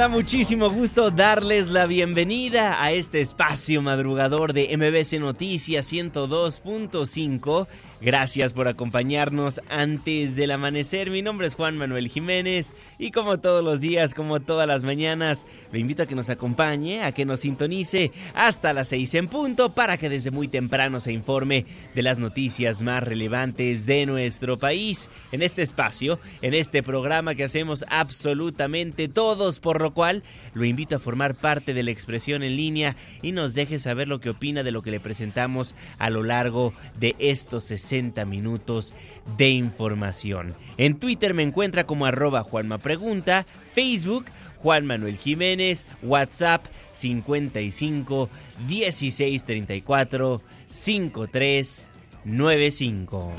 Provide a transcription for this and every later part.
Da muchísimo gusto darles la bienvenida a este espacio madrugador de MBC Noticias 102.5 Gracias por acompañarnos antes del amanecer. Mi nombre es Juan Manuel Jiménez y como todos los días, como todas las mañanas, lo invito a que nos acompañe, a que nos sintonice hasta las seis en punto para que desde muy temprano se informe de las noticias más relevantes de nuestro país en este espacio, en este programa que hacemos absolutamente todos, por lo cual lo invito a formar parte de la expresión en línea y nos deje saber lo que opina de lo que le presentamos a lo largo de estos 60 minutos de información. En Twitter me encuentra como arroba Juanma Pregunta, Facebook Juan Manuel Jiménez, WhatsApp 55 16 34 53 95.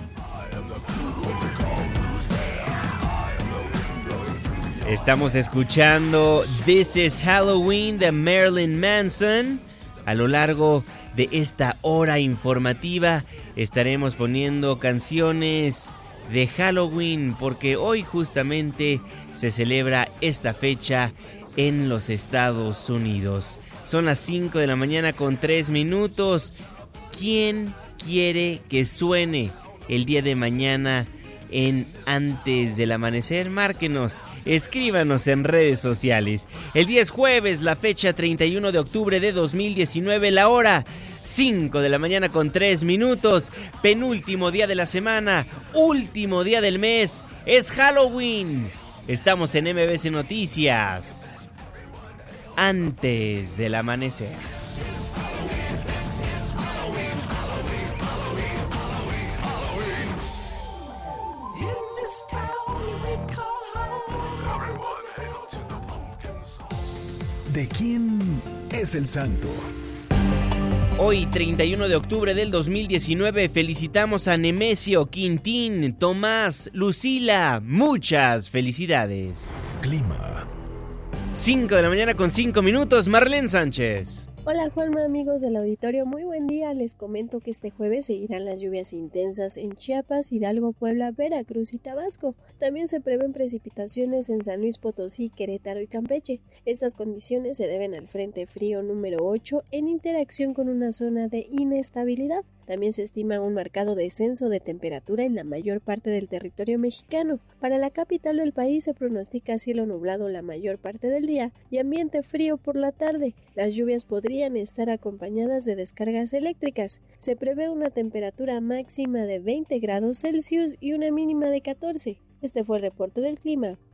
Estamos escuchando This is Halloween de Marilyn Manson a lo largo de esta hora informativa estaremos poniendo canciones de Halloween porque hoy justamente se celebra esta fecha en los Estados Unidos. Son las 5 de la mañana con 3 minutos. ¿Quién quiere que suene el día de mañana en antes del amanecer? Márquenos, escríbanos en redes sociales. El día es jueves, la fecha 31 de octubre de 2019, la hora 5 de la mañana con 3 minutos, penúltimo día de la semana, último día del mes, es Halloween. Estamos en MBC Noticias. Antes del amanecer. ¿De quién es el santo? Hoy, 31 de octubre del 2019, felicitamos a Nemesio, Quintín, Tomás, Lucila. Muchas felicidades. Clima. 5 de la mañana con 5 minutos, Marlene Sánchez. Hola Juanma, amigos del auditorio, muy buen día. Les comento que este jueves seguirán las lluvias intensas en Chiapas, Hidalgo, Puebla, Veracruz y Tabasco. También se prevén precipitaciones en San Luis Potosí, Querétaro y Campeche. Estas condiciones se deben al Frente Frío número 8 en interacción con una zona de inestabilidad. También se estima un marcado descenso de temperatura en la mayor parte del territorio mexicano. Para la capital del país se pronostica cielo nublado la mayor parte del día y ambiente frío por la tarde. Las lluvias podrían estar acompañadas de descargas eléctricas. Se prevé una temperatura máxima de 20 grados Celsius y una mínima de 14. Este fue el reporte del clima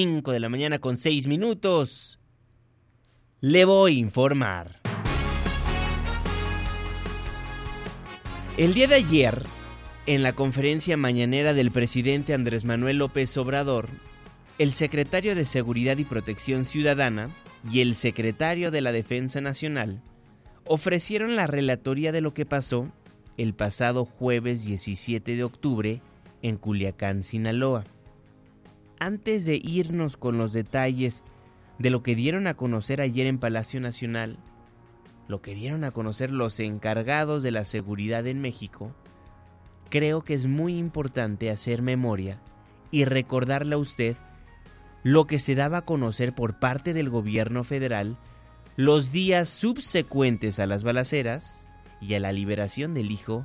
5 de la mañana con 6 minutos. Le voy a informar. El día de ayer, en la conferencia mañanera del presidente Andrés Manuel López Obrador, el secretario de Seguridad y Protección Ciudadana y el secretario de la Defensa Nacional ofrecieron la relatoría de lo que pasó el pasado jueves 17 de octubre en Culiacán, Sinaloa antes de irnos con los detalles de lo que dieron a conocer ayer en Palacio Nacional, lo que dieron a conocer los encargados de la seguridad en México, creo que es muy importante hacer memoria y recordarle a usted lo que se daba a conocer por parte del gobierno federal los días subsecuentes a las balaceras y a la liberación del hijo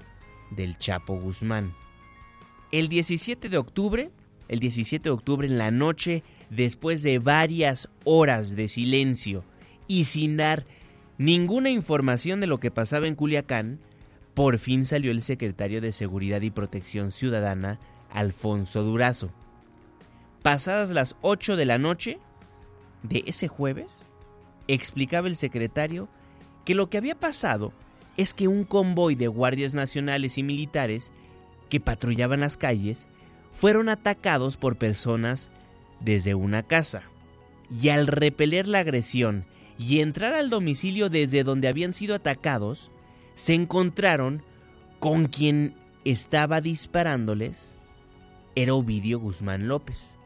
del Chapo Guzmán. El 17 de octubre, el 17 de octubre en la noche, después de varias horas de silencio y sin dar ninguna información de lo que pasaba en Culiacán, por fin salió el secretario de Seguridad y Protección Ciudadana, Alfonso Durazo. Pasadas las 8 de la noche de ese jueves, explicaba el secretario que lo que había pasado es que un convoy de guardias nacionales y militares que patrullaban las calles fueron atacados por personas desde una casa. Y al repeler la agresión y entrar al domicilio desde donde habían sido atacados, se encontraron con quien estaba disparándoles era Ovidio Guzmán López,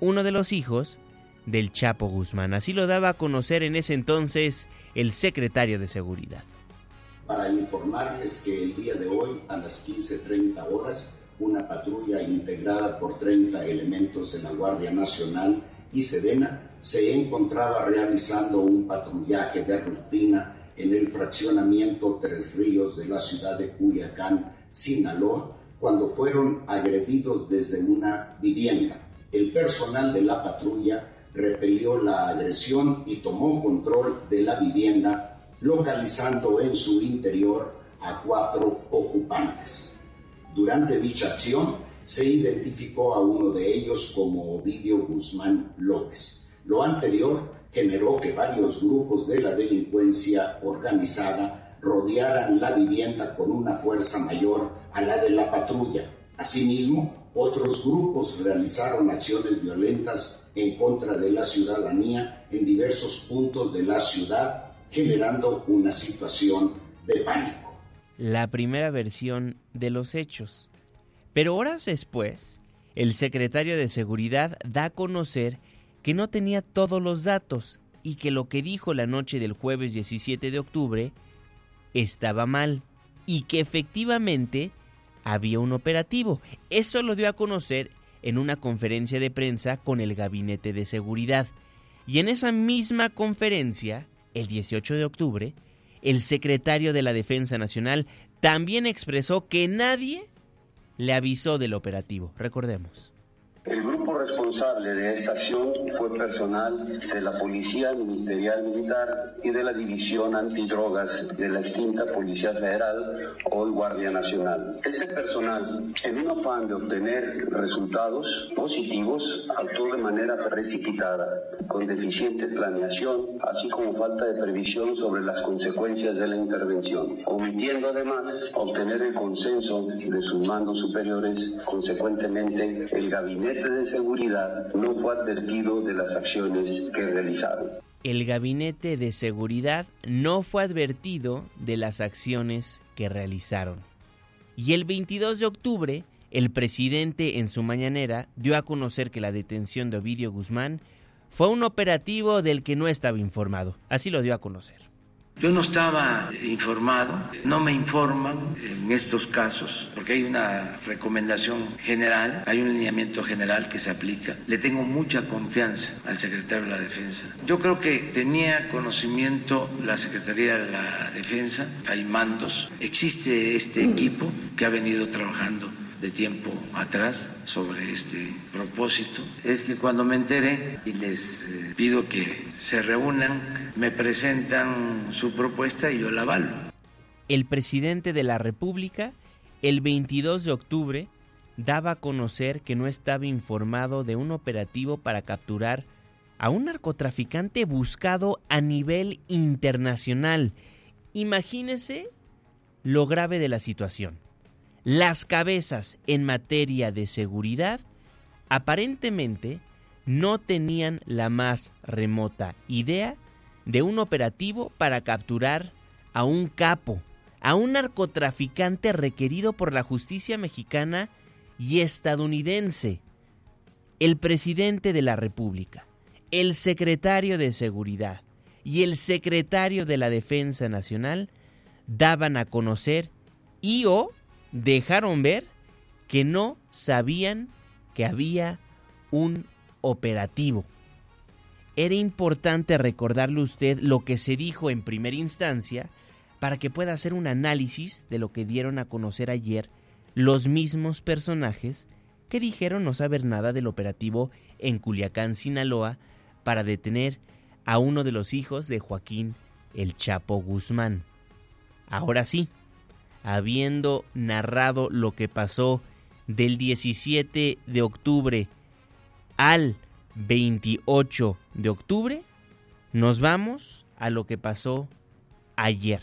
uno de los hijos del Chapo Guzmán. Así lo daba a conocer en ese entonces el secretario de Seguridad. Para informarles que el día de hoy, a las 15.30 horas, una patrulla integrada por 30 elementos de la Guardia Nacional y Sedena se encontraba realizando un patrullaje de rutina en el fraccionamiento Tres Ríos de la ciudad de Culiacán, Sinaloa, cuando fueron agredidos desde una vivienda. El personal de la patrulla repelió la agresión y tomó control de la vivienda, localizando en su interior a cuatro ocupantes. Durante dicha acción se identificó a uno de ellos como Ovidio Guzmán López. Lo anterior generó que varios grupos de la delincuencia organizada rodearan la vivienda con una fuerza mayor a la de la patrulla. Asimismo, otros grupos realizaron acciones violentas en contra de la ciudadanía en diversos puntos de la ciudad, generando una situación de pánico. La primera versión de los hechos. Pero horas después, el secretario de Seguridad da a conocer que no tenía todos los datos y que lo que dijo la noche del jueves 17 de octubre estaba mal y que efectivamente había un operativo. Eso lo dio a conocer en una conferencia de prensa con el Gabinete de Seguridad. Y en esa misma conferencia, el 18 de octubre, el secretario de la Defensa Nacional también expresó que nadie le avisó del operativo. Recordemos. Responsable de esta acción fue personal de la Policía Ministerial Militar y de la División Antidrogas de la extinta Policía Federal, hoy Guardia Nacional. Este personal, en un afán de obtener resultados positivos, actuó de manera precipitada, con deficiente planeación, así como falta de previsión sobre las consecuencias de la intervención, omitiendo además obtener el consenso de sus mandos superiores, consecuentemente el gabinete de Seguridad no fue advertido de las acciones que realizaron. El Gabinete de Seguridad no fue advertido de las acciones que realizaron. Y el 22 de octubre, el presidente en su mañanera dio a conocer que la detención de Ovidio Guzmán fue un operativo del que no estaba informado. Así lo dio a conocer. Yo no estaba informado, no me informan en estos casos, porque hay una recomendación general, hay un lineamiento general que se aplica. Le tengo mucha confianza al secretario de la Defensa. Yo creo que tenía conocimiento la Secretaría de la Defensa, hay mandos, existe este equipo que ha venido trabajando de tiempo atrás sobre este propósito es que cuando me enteré y les eh, pido que se reúnan, me presentan su propuesta y yo la avalo. El presidente de la República, el 22 de octubre, daba a conocer que no estaba informado de un operativo para capturar a un narcotraficante buscado a nivel internacional. Imagínese lo grave de la situación las cabezas en materia de seguridad aparentemente no tenían la más remota idea de un operativo para capturar a un capo, a un narcotraficante requerido por la justicia mexicana y estadounidense, el presidente de la República, el secretario de Seguridad y el secretario de la Defensa Nacional daban a conocer y o dejaron ver que no sabían que había un operativo. Era importante recordarle a usted lo que se dijo en primera instancia para que pueda hacer un análisis de lo que dieron a conocer ayer los mismos personajes que dijeron no saber nada del operativo en Culiacán, Sinaloa, para detener a uno de los hijos de Joaquín el Chapo Guzmán. Ahora sí, habiendo narrado lo que pasó del 17 de octubre al 28 de octubre, nos vamos a lo que pasó ayer.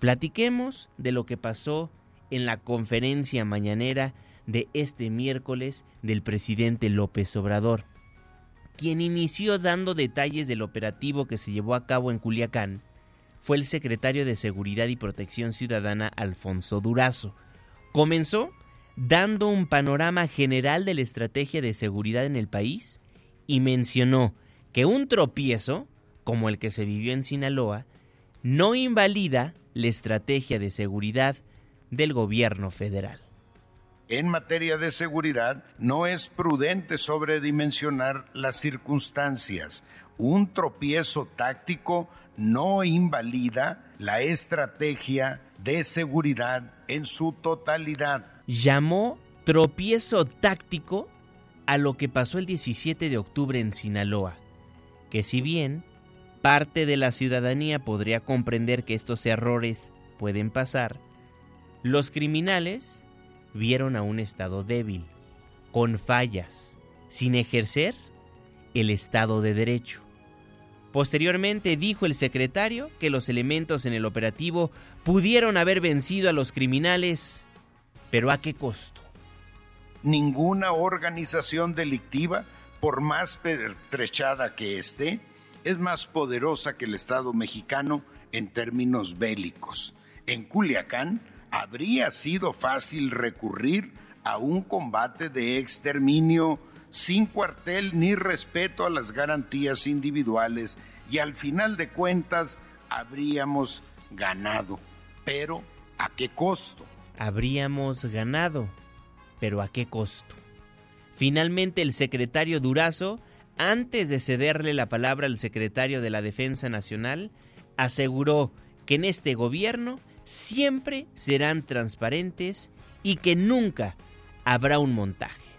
Platiquemos de lo que pasó en la conferencia mañanera de este miércoles del presidente López Obrador, quien inició dando detalles del operativo que se llevó a cabo en Culiacán fue el secretario de Seguridad y Protección Ciudadana Alfonso Durazo. Comenzó dando un panorama general de la estrategia de seguridad en el país y mencionó que un tropiezo, como el que se vivió en Sinaloa, no invalida la estrategia de seguridad del gobierno federal. En materia de seguridad, no es prudente sobredimensionar las circunstancias. Un tropiezo táctico no invalida la estrategia de seguridad en su totalidad. Llamó tropiezo táctico a lo que pasó el 17 de octubre en Sinaloa, que si bien parte de la ciudadanía podría comprender que estos errores pueden pasar, los criminales vieron a un Estado débil, con fallas, sin ejercer el Estado de Derecho. Posteriormente dijo el secretario que los elementos en el operativo pudieron haber vencido a los criminales, pero ¿a qué costo? Ninguna organización delictiva, por más pertrechada que esté, es más poderosa que el Estado mexicano en términos bélicos. En Culiacán habría sido fácil recurrir a un combate de exterminio sin cuartel ni respeto a las garantías individuales y al final de cuentas habríamos ganado. Pero ¿a qué costo? Habríamos ganado, pero ¿a qué costo? Finalmente el secretario Durazo, antes de cederle la palabra al secretario de la Defensa Nacional, aseguró que en este gobierno siempre serán transparentes y que nunca habrá un montaje.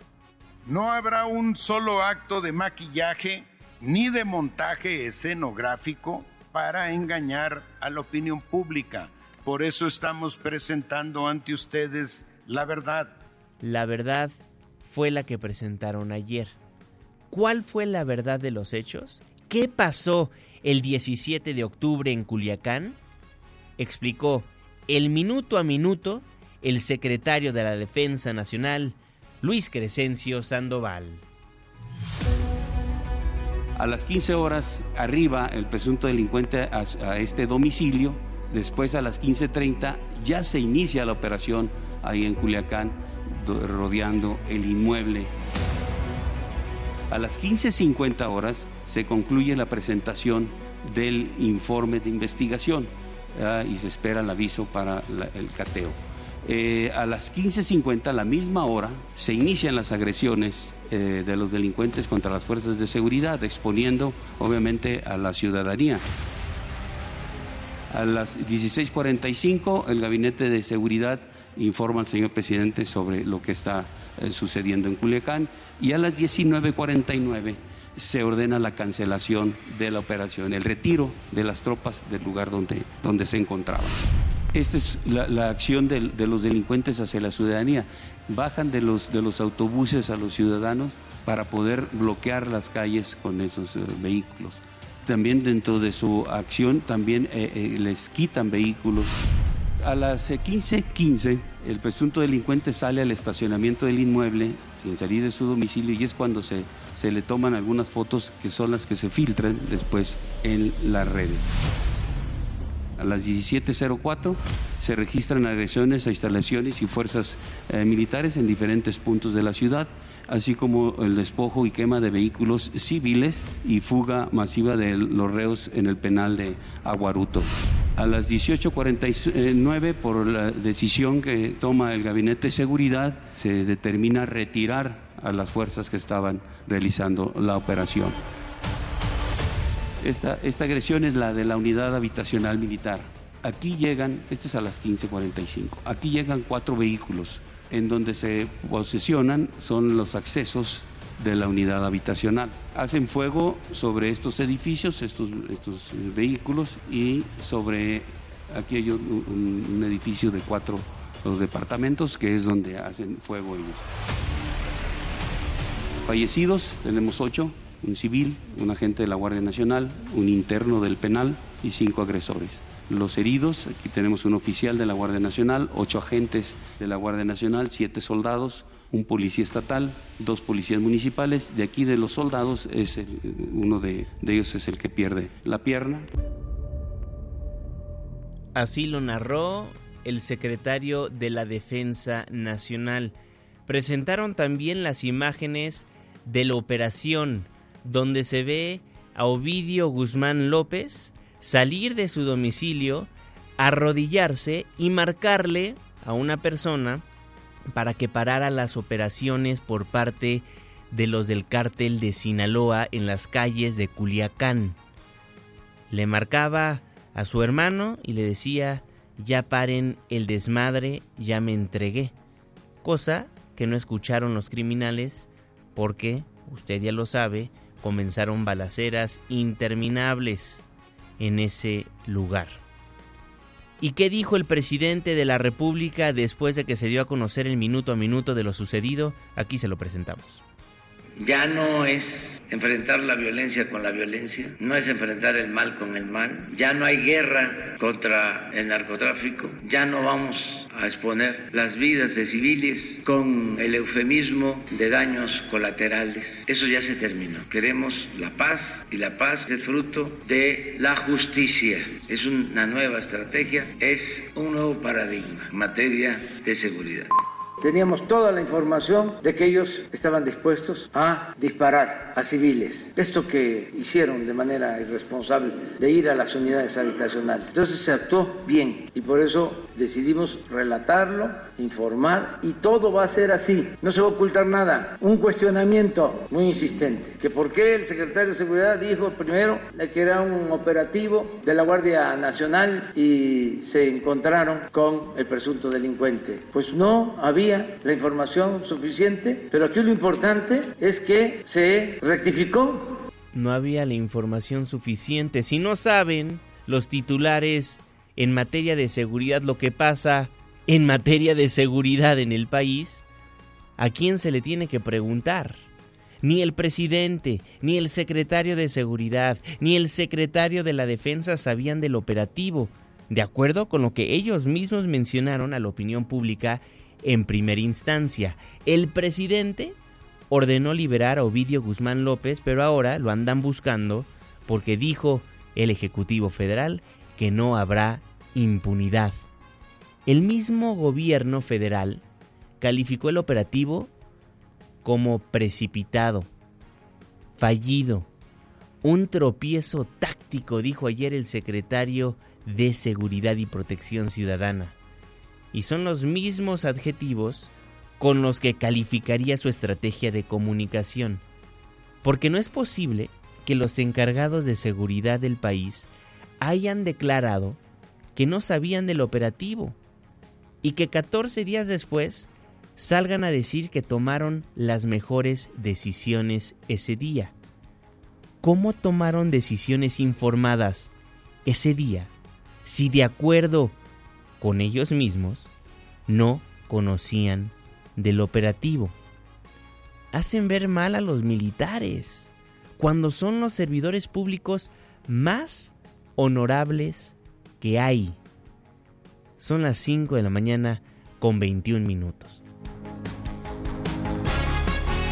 No habrá un solo acto de maquillaje ni de montaje escenográfico para engañar a la opinión pública. Por eso estamos presentando ante ustedes la verdad. La verdad fue la que presentaron ayer. ¿Cuál fue la verdad de los hechos? ¿Qué pasó el 17 de octubre en Culiacán? Explicó el minuto a minuto el secretario de la Defensa Nacional, Luis Crescencio Sandoval. A las 15 horas arriba el presunto delincuente a, este domicilio, después a las 15.30 ya se inicia la operación ahí en Culiacán, rodeando el inmueble. A las 15.50 horas se concluye la presentación del informe de investigación y se espera el aviso para el cateo. Eh, a las 15.50, a la misma hora, se inician las agresiones eh, de los delincuentes contra las fuerzas de seguridad, exponiendo obviamente a la ciudadanía. A las 16.45, el Gabinete de Seguridad informa al señor presidente sobre lo que está eh, sucediendo en Culiacán y a las 19.49 se ordena la cancelación de la operación, el retiro de las tropas del lugar donde, donde se encontraban. Esta es la, acción de, los delincuentes hacia la ciudadanía. Bajan de los, de los autobuses a los ciudadanos para poder bloquear las calles con esos eh, vehículos. También dentro de su acción también eh, eh, les quitan vehículos. A las 15:15 el presunto delincuente sale al estacionamiento del inmueble sin salir de su domicilio y es cuando se, se le toman algunas fotos que son las que se filtran después en las redes a las 17.04 se registran agresiones a instalaciones y fuerzas eh, militares en diferentes puntos de la ciudad así como el despojo y quema de vehículos civiles y fuga masiva de los reos en el penal de Aguaruto. A las 18.49, por la decisión que toma el Gabinete de Seguridad, se determina retirar a las fuerzas que estaban realizando la operación. Esta, esta agresión es la de la unidad habitacional militar. Aquí llegan, este es a las 15.45, aquí llegan cuatro vehículos en donde se posesionan son los accesos de la unidad habitacional. Hacen fuego sobre estos edificios, estos, estos vehículos y sobre, aquí hay un, edificio de cuatro departamentos que es donde hacen fuego ellos. Fallecidos, tenemos ocho, un civil, un agente de la Guardia Nacional, un interno del penal y cinco agresores los heridos. Aquí tenemos un oficial de la Guardia Nacional, ocho agentes de la Guardia Nacional, siete soldados, un policía estatal, dos policías municipales. De aquí de los soldados, es uno de, de ellos es el que pierde la pierna. Así lo narró el secretario de la Defensa Nacional. Presentaron también las imágenes de la operación, donde se ve a Ovidio Guzmán López, salir de su domicilio, arrodillarse y marcarle a una persona para que parara las operaciones por parte de los del cártel de Sinaloa en las calles de Culiacán. Le marcaba a su hermano y le decía, ya paren el desmadre, ya me entregué. Cosa que no escucharon los criminales porque, usted ya lo sabe, comenzaron balaceras interminables en ese lugar. ¿Y qué dijo el presidente de la República después de que se dio a conocer el minuto a minuto de lo sucedido? Aquí se lo presentamos. Ya no es enfrentar la violencia con la violencia, no es enfrentar el mal con el mal, ya no hay guerra contra el narcotráfico, ya no vamos a exponer las vidas de civiles con el eufemismo de daños colaterales. Eso ya se terminó. Queremos la paz y la paz es fruto de la justicia. Es una nueva estrategia, es un nuevo paradigma en materia de seguridad. Teníamos toda la información de que ellos estaban dispuestos a disparar a civiles. Esto que hicieron de manera irresponsable de ir a las unidades habitacionales. Entonces se actuó bien y por eso decidimos relatarlo, informar y todo va a ser así. No se va a ocultar nada. Un cuestionamiento muy insistente. Que por qué el secretario de Seguridad dijo primero que era un operativo de la Guardia Nacional y se encontraron con el presunto delincuente. Pues no había la información suficiente, pero aquí lo importante es que se rectificó. No había la información suficiente. Si no saben los titulares en materia de seguridad lo que pasa en materia de seguridad en el país, ¿a quién se le tiene que preguntar? Ni el presidente, ni el secretario de seguridad, ni el secretario de la defensa sabían del operativo, de acuerdo con lo que ellos mismos mencionaron a la opinión pública en primera instancia. El presidente ordenó liberar a Ovidio Guzmán López, pero ahora lo andan buscando porque dijo el Ejecutivo Federal que no habrá impunidad. El mismo gobierno federal calificó el operativo como precipitado, fallido, un tropiezo táctico, dijo ayer el secretario de Seguridad y Protección Ciudadana y son los mismos adjetivos con los que calificaría su estrategia de comunicación. Porque no es posible que los encargados de seguridad del país hayan declarado que no sabían del operativo y que 14 días después salgan a decir que tomaron las mejores decisiones ese día. ¿Cómo tomaron decisiones informadas ese día si de acuerdo con ellos mismos, no conocían del operativo. Hacen ver mal a los militares cuando son los servidores públicos más honorables que hay. Son las 5 de la mañana con 21 minutos.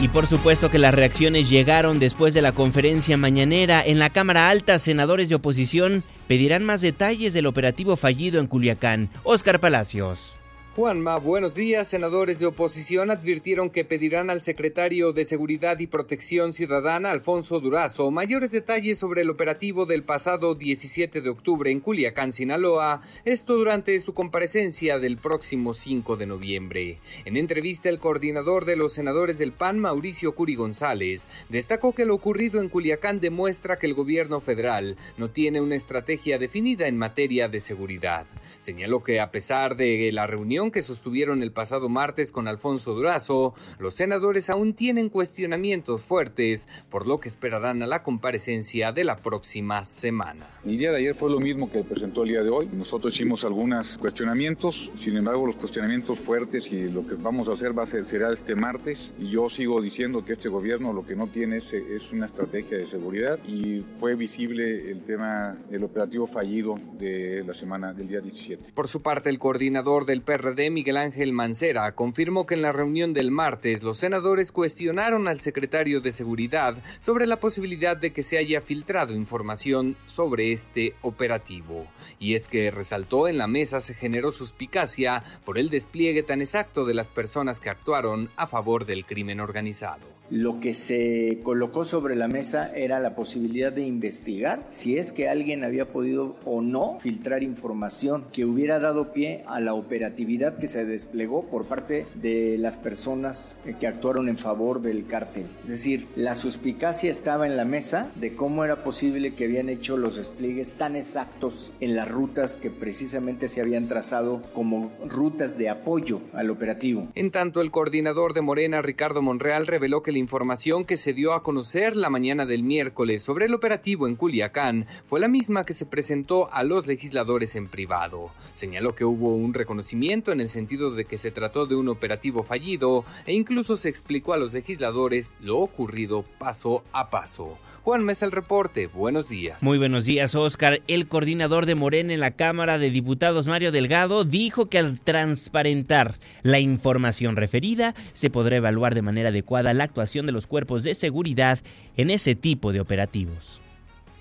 Y por supuesto que las reacciones llegaron después de la conferencia mañanera en la Cámara Alta. Senadores de oposición pedirán más detalles del operativo fallido en Culiacán. Oscar Palacios. Juanma, buenos días. Senadores de oposición advirtieron que pedirán al secretario de Seguridad y Protección Ciudadana, Alfonso Durazo, mayores detalles sobre el operativo del pasado 17 de octubre en Culiacán, Sinaloa, esto durante su comparecencia del próximo 5 de noviembre. En entrevista, el coordinador de los senadores del PAN, Mauricio Curi González, destacó que lo ocurrido en Culiacán demuestra que el gobierno federal no tiene una estrategia definida en materia de seguridad. Señaló que a pesar de la reunión que sostuvieron el pasado martes con Alfonso Durazo, los senadores aún tienen cuestionamientos fuertes, por lo que esperarán a la comparecencia de la próxima semana. El día de ayer fue lo mismo que presentó el día de hoy. Nosotros hicimos algunos cuestionamientos, sin embargo los cuestionamientos fuertes y lo que vamos a hacer va a ser, será este martes y yo sigo diciendo que este gobierno lo que no tiene es, es una estrategia de seguridad y fue visible el tema del operativo fallido de la semana del día 17. Por su parte, el coordinador del PRD, Miguel Ángel Mancera, confirmó que en la reunión del martes los senadores cuestionaron al secretario de Seguridad sobre la posibilidad de que se haya filtrado información sobre este operativo. Y es que resaltó en la mesa se generó suspicacia por el despliegue tan exacto de las personas que actuaron a favor del crimen organizado. Lo que se colocó sobre la mesa era la posibilidad de investigar si es que alguien había podido o no filtrar información que hubiera dado pie a la operatividad que se desplegó por parte de las personas que actuaron en favor del cártel. Es decir, la suspicacia estaba en la mesa de cómo era posible que habían hecho los despliegues tan exactos en las rutas que precisamente se habían trazado como rutas de apoyo al operativo. En tanto, el coordinador de Morena, Ricardo Monreal, reveló que información que se dio a conocer la mañana del miércoles sobre el operativo en Culiacán fue la misma que se presentó a los legisladores en privado. Señaló que hubo un reconocimiento en el sentido de que se trató de un operativo fallido e incluso se explicó a los legisladores lo ocurrido paso a paso. Juan Mesa el reporte, buenos días. Muy buenos días, Oscar. El coordinador de Morena en la Cámara de Diputados, Mario Delgado, dijo que al transparentar la información referida, se podrá evaluar de manera adecuada la actuación de los cuerpos de seguridad en ese tipo de operativos.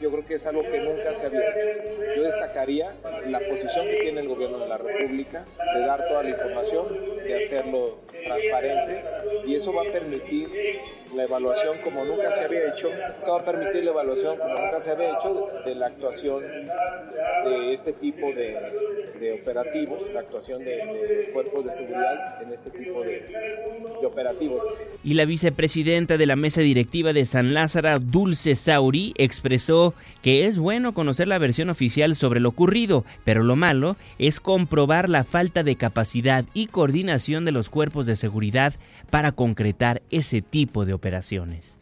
Yo creo que es algo que nunca se había hecho. Yo destacaría la posición que tiene el gobierno de la República de dar toda la información, de hacerlo transparente y eso va a permitir la evaluación como nunca se había hecho, esto va a permitir la evaluación como nunca se había hecho de, la actuación de este tipo de, operativos, la actuación de, los cuerpos de seguridad en este tipo de, operativos. Y la vicepresidenta de la mesa directiva de San Lázaro, Dulce Sauri, expresó que es bueno conocer la versión oficial sobre lo ocurrido, pero lo malo es comprobar la falta de capacidad y coordinación de los cuerpos de seguridad para concretar ese tipo de operaciones.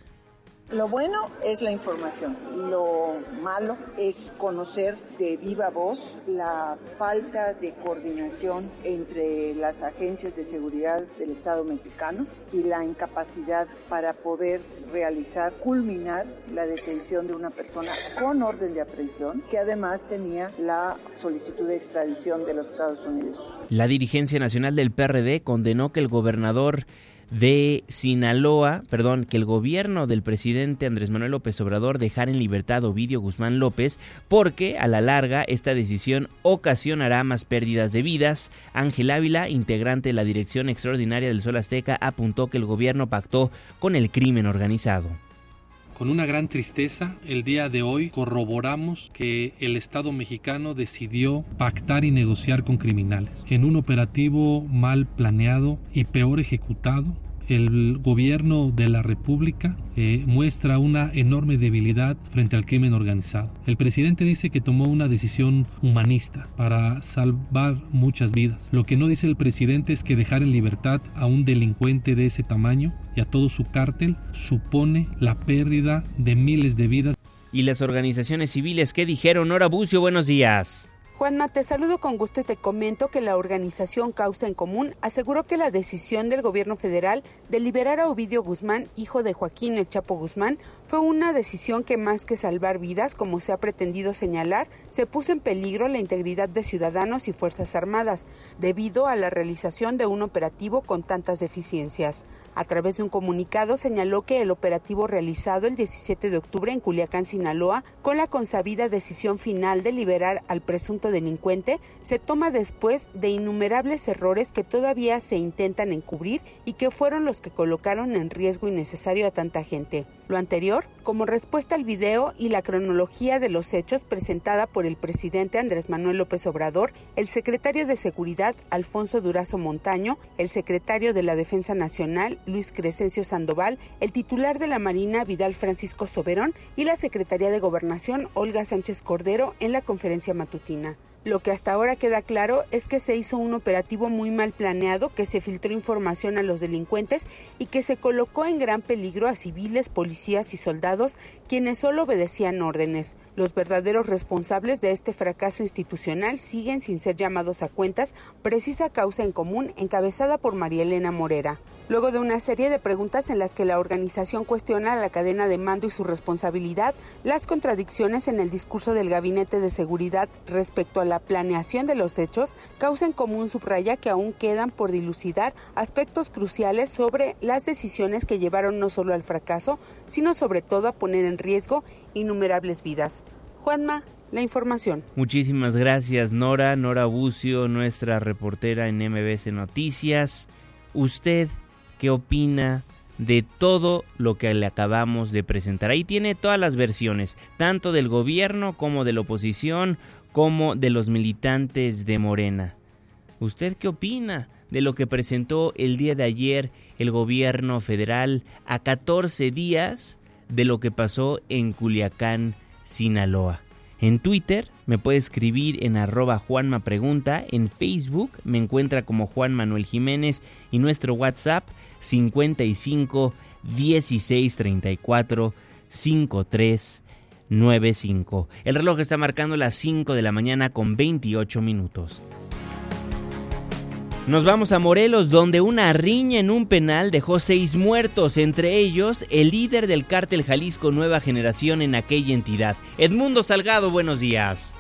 Lo bueno es la información, lo malo es conocer de viva voz la falta de coordinación entre las agencias de seguridad del Estado mexicano y la incapacidad para poder realizar, culminar la detención de una persona con orden de aprehensión que además tenía la solicitud de extradición de los Estados Unidos. La dirigencia nacional del PRD condenó que el gobernador de Sinaloa, perdón, que el gobierno del presidente Andrés Manuel López Obrador dejara en libertad a Ovidio Guzmán López porque a la larga esta decisión ocasionará más pérdidas de vidas. Ángel Ávila, integrante de la Dirección Extraordinaria del Sol Azteca, apuntó que el gobierno pactó con el crimen organizado. Con una gran tristeza, el día de hoy corroboramos que el Estado mexicano decidió pactar y negociar con criminales en un operativo mal planeado y peor ejecutado el gobierno de la República eh, muestra una enorme debilidad frente al crimen organizado. El presidente dice que tomó una decisión humanista para salvar muchas vidas. Lo que no dice el presidente es que dejar en libertad a un delincuente de ese tamaño y a todo su cártel supone la pérdida de miles de vidas. ¿Y las organizaciones civiles qué dijeron? Nora Bucio, buenos días. Juanma, te saludo con gusto y te comento que la organización Causa en Común aseguró que la decisión del gobierno federal de liberar a Ovidio Guzmán, hijo de Joaquín El Chapo Guzmán, fue una decisión que más que salvar vidas, como se ha pretendido señalar, se puso en peligro la integridad de ciudadanos y Fuerzas Armadas, debido a la realización de un operativo con tantas deficiencias. A través de un comunicado señaló que el operativo realizado el 17 de octubre en Culiacán, Sinaloa, con la consabida decisión final de liberar al presunto delincuente, se toma después de innumerables errores que todavía se intentan encubrir y que fueron los que colocaron en riesgo innecesario a tanta gente. Lo anterior, como respuesta al video y la cronología de los hechos presentada por el presidente Andrés Manuel López Obrador, el secretario de Seguridad Alfonso Durazo Montaño, el secretario de la Defensa Nacional Luis Crescencio Sandoval, el titular de la Marina Vidal Francisco Soberón y la secretaria de Gobernación Olga Sánchez Cordero en la conferencia matutina. Lo que hasta ahora queda claro es que se hizo un operativo muy mal planeado, que se filtró información a los delincuentes y que se colocó en gran peligro a civiles, policías y soldados quienes solo obedecían órdenes. Los verdaderos responsables de este fracaso institucional siguen sin ser llamados a cuentas, precisa causa en común encabezada por María Elena Morera. Luego de una serie de preguntas en las que la organización cuestiona la cadena de mando y su responsabilidad, las contradicciones en el discurso del Gabinete de Seguridad respecto a la planeación de los hechos, causa en común subraya que aún quedan por dilucidar aspectos cruciales sobre las decisiones que llevaron no solo al fracaso, sino sobre todo a poner en riesgo innumerables vidas. Juanma, la información. Muchísimas gracias Nora, Nora Bucio, nuestra reportera en MBC Noticias. Usted qué opina de todo lo que le acabamos de presentar. Ahí tiene todas las versiones, tanto del gobierno como de la oposición, como de los militantes de Morena. ¿Usted qué opina de lo que presentó el día de ayer el gobierno federal a 14 días de lo que pasó en Culiacán, Sinaloa? En Twitter me puede escribir en arroba Juanma Pregunta, en Facebook me encuentra como Juan Manuel Jiménez y nuestro WhatsApp 55 16 34 53 95. El reloj está marcando las 5 de la mañana con 28 minutos. Nos vamos a Morelos, donde una riña en un penal dejó seis muertos, entre ellos el líder del cártel Jalisco Nueva Generación en aquella entidad. Edmundo Salgado, buenos días.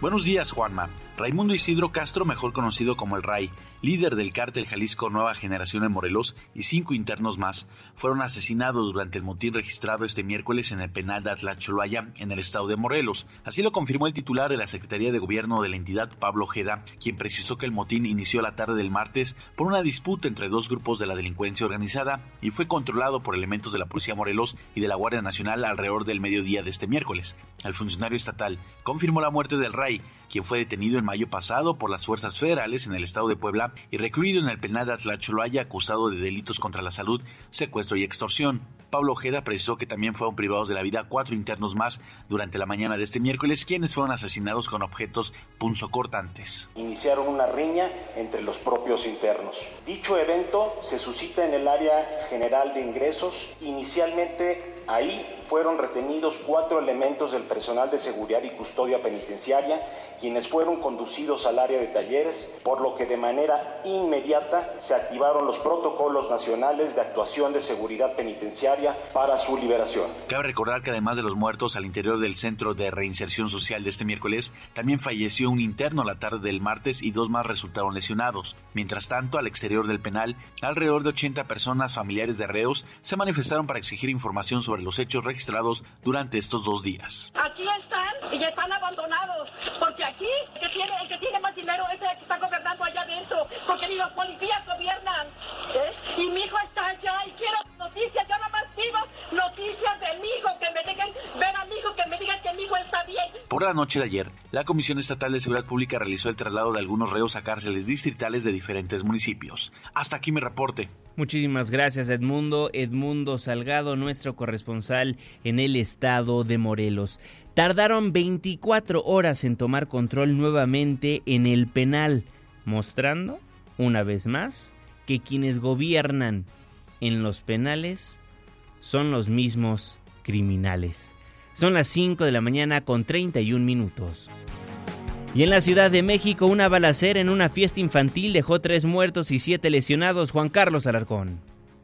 Buenos días, Juanma. Raimundo Isidro Castro, mejor conocido como el RAI, líder del cártel Jalisco Nueva Generación en Morelos, y cinco internos más, fueron asesinados durante el motín registrado este miércoles en el penal de Atlacholoaya, en el estado de Morelos. Así lo confirmó el titular de la Secretaría de Gobierno de la entidad, Pablo Ojeda, quien precisó que el motín inició la tarde del martes por una disputa entre dos grupos de la delincuencia organizada y fue controlado por elementos de la Policía Morelos y de la Guardia Nacional alrededor del mediodía de este miércoles. El funcionario estatal confirmó la muerte del RAI, quien fue detenido en mayo pasado por las fuerzas federales en el estado de Puebla y recluido en el penal de Atlacholoaya acusado de delitos contra la salud, secuestro y extorsión. Pablo Ojeda precisó que también fueron privados de la vida cuatro internos más durante la mañana de este miércoles, quienes fueron asesinados con objetos punzocortantes. Iniciaron una riña entre los propios internos. Dicho evento se suscita en el área general de ingresos. Inicialmente ahí fueron retenidos cuatro elementos del personal de seguridad y custodia penitenciaria, quienes fueron conducidos al área de talleres, por lo que de manera inmediata se activaron los protocolos nacionales de actuación de seguridad penitenciaria para su liberación. Cabe recordar que además de los muertos al interior del Centro de Reinserción Social de este miércoles, también falleció un interno la tarde del martes y dos más resultaron lesionados. Mientras tanto, al exterior del penal, alrededor de 80 personas familiares de reos se manifestaron para exigir información sobre los hechos registrados durante estos dos días. Aquí están y están abandonados, porque aquí el que tiene, el que tiene más dinero es el que está gobernando allá adentro, porque ni los policías gobiernan. ¿eh? Y mi hijo está allá y quiero noticias, yo nada más pido noticias de mi hijo, que me dejen ver a mi hijo, que me digan que mi hijo está bien. Por la noche de ayer, la Comisión Estatal de Seguridad Pública realizó el traslado de algunos reos a cárceles distritales de diferentes municipios. Hasta aquí mi reporte. Muchísimas gracias Edmundo, Edmundo Salgado, nuestro corresponsal en el estado de Morelos. Tardaron 24 horas en tomar control nuevamente en el penal, mostrando, una vez más, que quienes gobiernan en los penales son los mismos criminales. Son las 5 de la mañana con 31 minutos. Y en la Ciudad de México, una balacera en una fiesta infantil dejó tres muertos y siete lesionados. Juan Carlos Alarcón.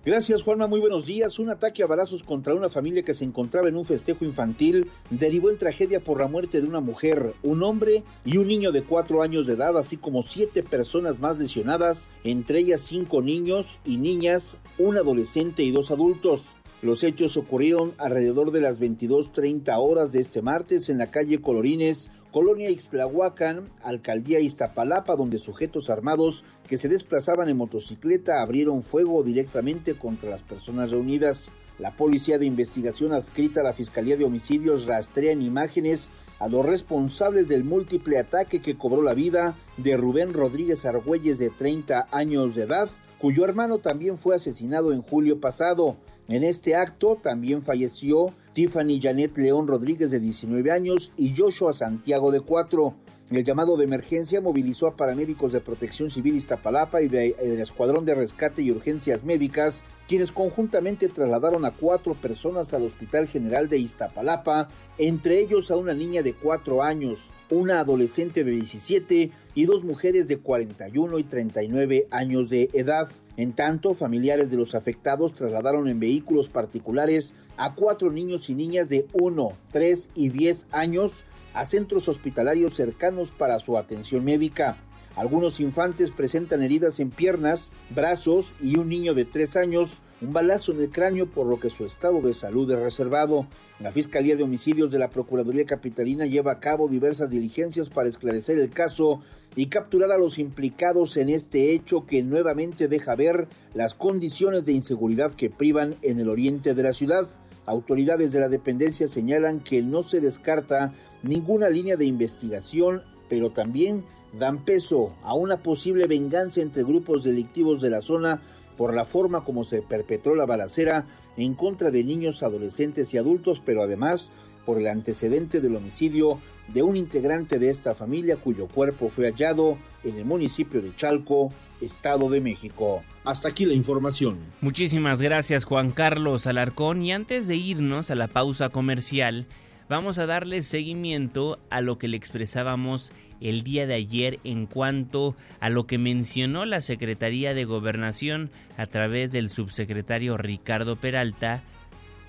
Gracias Juanma, muy buenos días. Un ataque a balazos contra una familia que se encontraba en un festejo infantil derivó en tragedia por la muerte de una mujer, un hombre y un niño de cuatro años de edad, así como siete personas más lesionadas, entre ellas cinco niños y niñas, un adolescente y dos adultos. Los hechos ocurrieron alrededor de las 22.30 horas de este martes en la calle Colorines, Colonia Ixtlahuacan, Alcaldía Iztapalapa, donde sujetos armados que se desplazaban en motocicleta abrieron fuego directamente contra las personas reunidas. La Policía de Investigación adscrita a la Fiscalía de Homicidios rastrea en imágenes a los responsables del múltiple ataque que cobró la vida de Rubén Rodríguez Argüelles de 30 años de edad, cuyo hermano también fue asesinado en julio pasado. En este acto también falleció Tiffany Janet León Rodríguez de 19 años y Joshua Santiago de 4. El llamado de emergencia movilizó a paramédicos de Protección Civil Iztapalapa y del Escuadrón de Rescate y Urgencias Médicas, quienes conjuntamente trasladaron a cuatro personas al Hospital General de Iztapalapa, entre ellos a una niña de 4 años, una adolescente de 17 y dos mujeres de 41 y 39 años de edad. En tanto, familiares de los afectados trasladaron en vehículos particulares a cuatro niños y niñas de 1, 3 y 10 años a centros hospitalarios cercanos para su atención médica. Algunos infantes presentan heridas en piernas, brazos y un niño de 3 años un balazo en el cráneo por lo que su estado de salud es reservado. La Fiscalía de Homicidios de la Procuraduría Capitalina lleva a cabo diversas diligencias para esclarecer el caso y capturar a los implicados en este hecho que nuevamente deja ver las condiciones de inseguridad que privan en el oriente de la ciudad. Autoridades de la dependencia señalan que no se descarta ninguna línea de investigación, pero también dan peso a una posible venganza entre grupos delictivos de la zona por la forma como se perpetró la balacera en contra de niños, adolescentes y adultos, pero además por el antecedente del homicidio de un integrante de esta familia cuyo cuerpo fue hallado en el municipio de Chalco, Estado de México. Hasta aquí la información. Muchísimas gracias Juan Carlos Alarcón y antes de irnos a la pausa comercial, vamos a darle seguimiento a lo que le expresábamos el día de ayer en cuanto a lo que mencionó la Secretaría de Gobernación a través del subsecretario Ricardo Peralta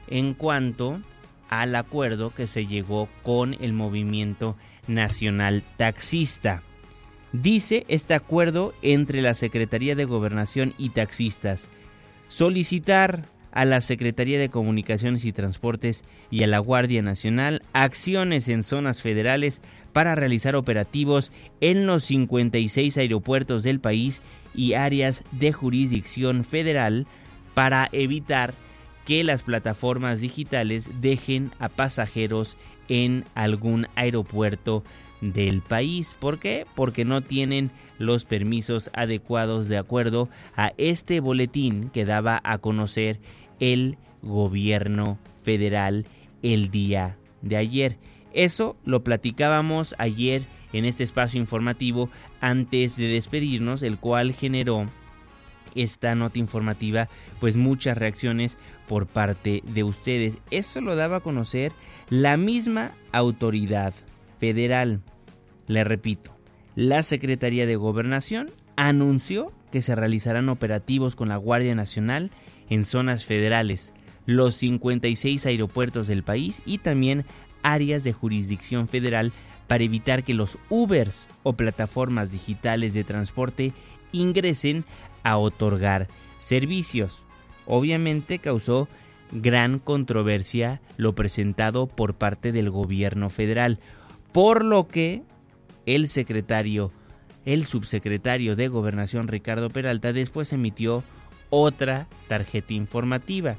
en cuanto al acuerdo que se llegó con el movimiento nacional taxista. Dice este acuerdo entre la Secretaría de Gobernación y taxistas solicitar a la Secretaría de Comunicaciones y Transportes y a la Guardia Nacional acciones en zonas federales para realizar operativos en los 56 aeropuertos del país y áreas de jurisdicción federal para evitar que las plataformas digitales dejen a pasajeros en algún aeropuerto del país. ¿Por qué? Porque no tienen los permisos adecuados de acuerdo a este boletín que daba a conocer el gobierno federal el día de ayer. Eso lo platicábamos ayer en este espacio informativo antes de despedirnos, el cual generó esta nota informativa pues muchas reacciones por parte de ustedes. Eso lo daba a conocer la misma autoridad federal. Le repito, la Secretaría de Gobernación anunció que se realizarán operativos con la Guardia Nacional en zonas federales, los 56 aeropuertos del país y también áreas de jurisdicción federal para evitar que los Ubers o plataformas digitales de transporte ingresen a otorgar servicios. Obviamente causó gran controversia lo presentado por parte del gobierno federal, por lo que el secretario, el subsecretario de Gobernación Ricardo Peralta después emitió otra tarjeta informativa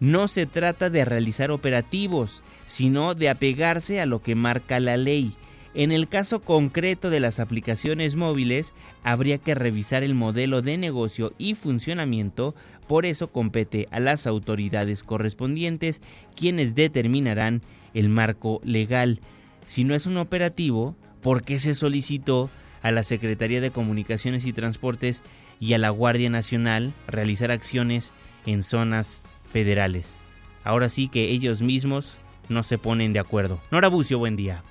no se trata de realizar operativos, sino de apegarse a lo que marca la ley. En el caso concreto de las aplicaciones móviles, habría que revisar el modelo de negocio y funcionamiento, por eso compete a las autoridades correspondientes quienes determinarán el marco legal. Si no es un operativo, ¿por qué se solicitó a la Secretaría de Comunicaciones y Transportes y a la Guardia Nacional realizar acciones en zonas federales. Ahora sí que ellos mismos no se ponen de acuerdo. Nora Bucio, buen día.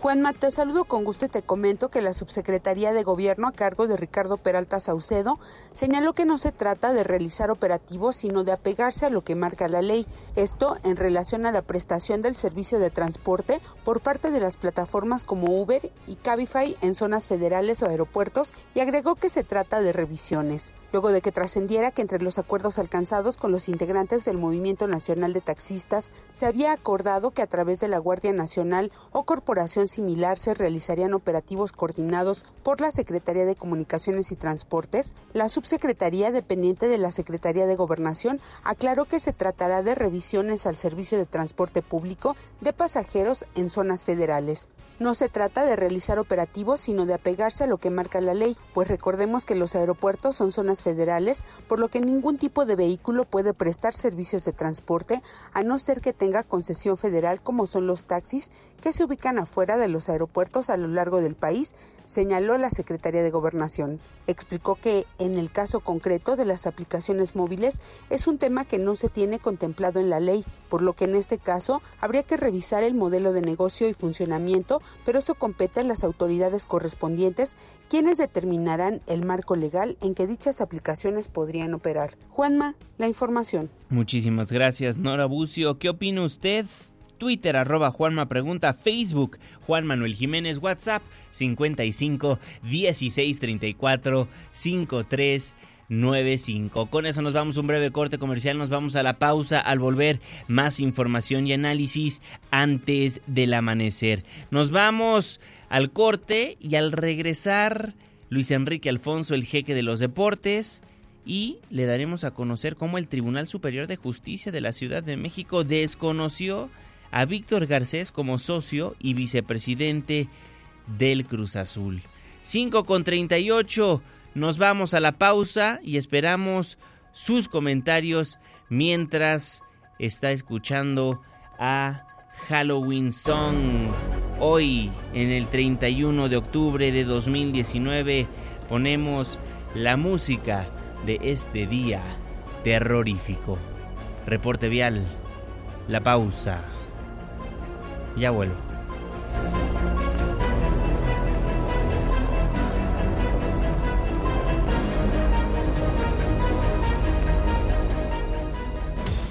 Juanma, te saludo con gusto y te comento que la Subsecretaría de Gobierno a cargo de Ricardo Peralta Saucedo señaló que no se trata de realizar operativos, sino de apegarse a lo que marca la ley. Esto en relación a la prestación del servicio de transporte por parte de las plataformas como Uber y Cabify en zonas federales o aeropuertos y agregó que se trata de revisiones. Luego de que trascendiera que entre los acuerdos alcanzados con los integrantes del Movimiento Nacional de Taxistas se había acordado que a través de la Guardia Nacional o Corporación similar se realizarían operativos coordinados por la Secretaría de Comunicaciones y Transportes, la subsecretaría dependiente de la Secretaría de Gobernación aclaró que se tratará de revisiones al servicio de transporte público de pasajeros en zonas federales. No se trata de realizar operativos, sino de apegarse a lo que marca la ley, pues recordemos que los aeropuertos son zonas federales, por lo que ningún tipo de vehículo puede prestar servicios de transporte a no ser que tenga concesión federal como son los taxis que se ubican afuera de los aeropuertos a lo largo del país, señaló la Secretaría de Gobernación. Explicó que en el caso concreto de las aplicaciones móviles es un tema que no se tiene contemplado en la ley, por lo que en este caso habría que revisar el modelo de negocio y funcionamiento, pero eso compete a las autoridades correspondientes, quienes determinarán el marco legal en que dichas aplicaciones podrían operar. Juanma, la información. Muchísimas gracias, Nora Bucio. ¿Qué opina usted? Twitter arroba Juanma Pregunta, Facebook Juan Manuel Jiménez, WhatsApp 55 16 34 53 95. Con eso nos vamos a un breve corte comercial, nos vamos a la pausa al volver más información y análisis antes del amanecer. Nos vamos al corte y al regresar Luis Enrique Alfonso, el jeque de los deportes, y le daremos a conocer cómo el Tribunal Superior de Justicia de la Ciudad de México desconoció a Víctor Garcés como socio y vicepresidente del Cruz Azul. 5 con 38, nos vamos a la pausa y esperamos sus comentarios mientras está escuchando a Halloween Song. Hoy, en el 31 de octubre de 2019, ponemos la música de este día terrorífico. Reporte vial, la pausa. Ya vuelvo.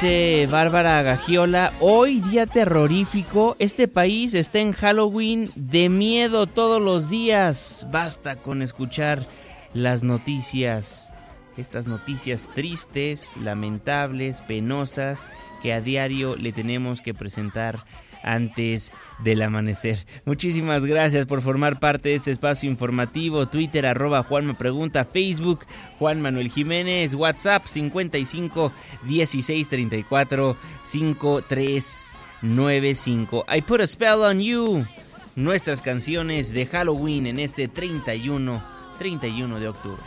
Dice Bárbara Gagiola, hoy día terrorífico, este país está en Halloween de miedo todos los días. Basta con escuchar las noticias, estas noticias tristes, lamentables, penosas, que a diario le tenemos que presentar antes del amanecer. Muchísimas gracias por formar parte de este espacio informativo. Twitter arroba Juan me pregunta, Facebook Juan Manuel Jiménez, WhatsApp 55 16 34 5395. I put a spell on you. Nuestras canciones de Halloween en este 31 31 de octubre.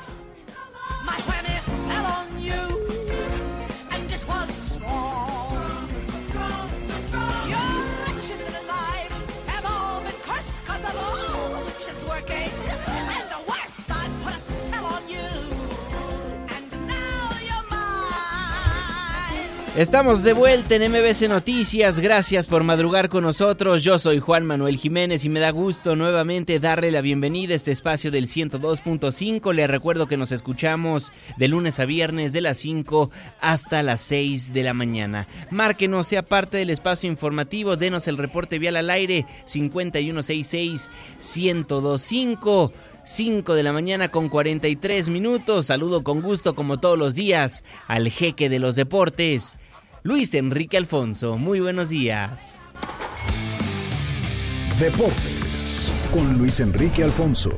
Estamos de vuelta en MBC Noticias, gracias por madrugar con nosotros, yo soy Juan Manuel Jiménez y me da gusto nuevamente darle la bienvenida a este espacio del 102.5, le recuerdo que nos escuchamos de lunes a viernes de las 5 hasta las 6 de la mañana. Márquenos, sea parte del espacio informativo, denos el reporte vial al aire 5166-1025. 5 de la mañana con 43 minutos. Saludo con gusto como todos los días al jeque de los deportes, Luis Enrique Alfonso. Muy buenos días. Deportes con Luis Enrique Alfonso.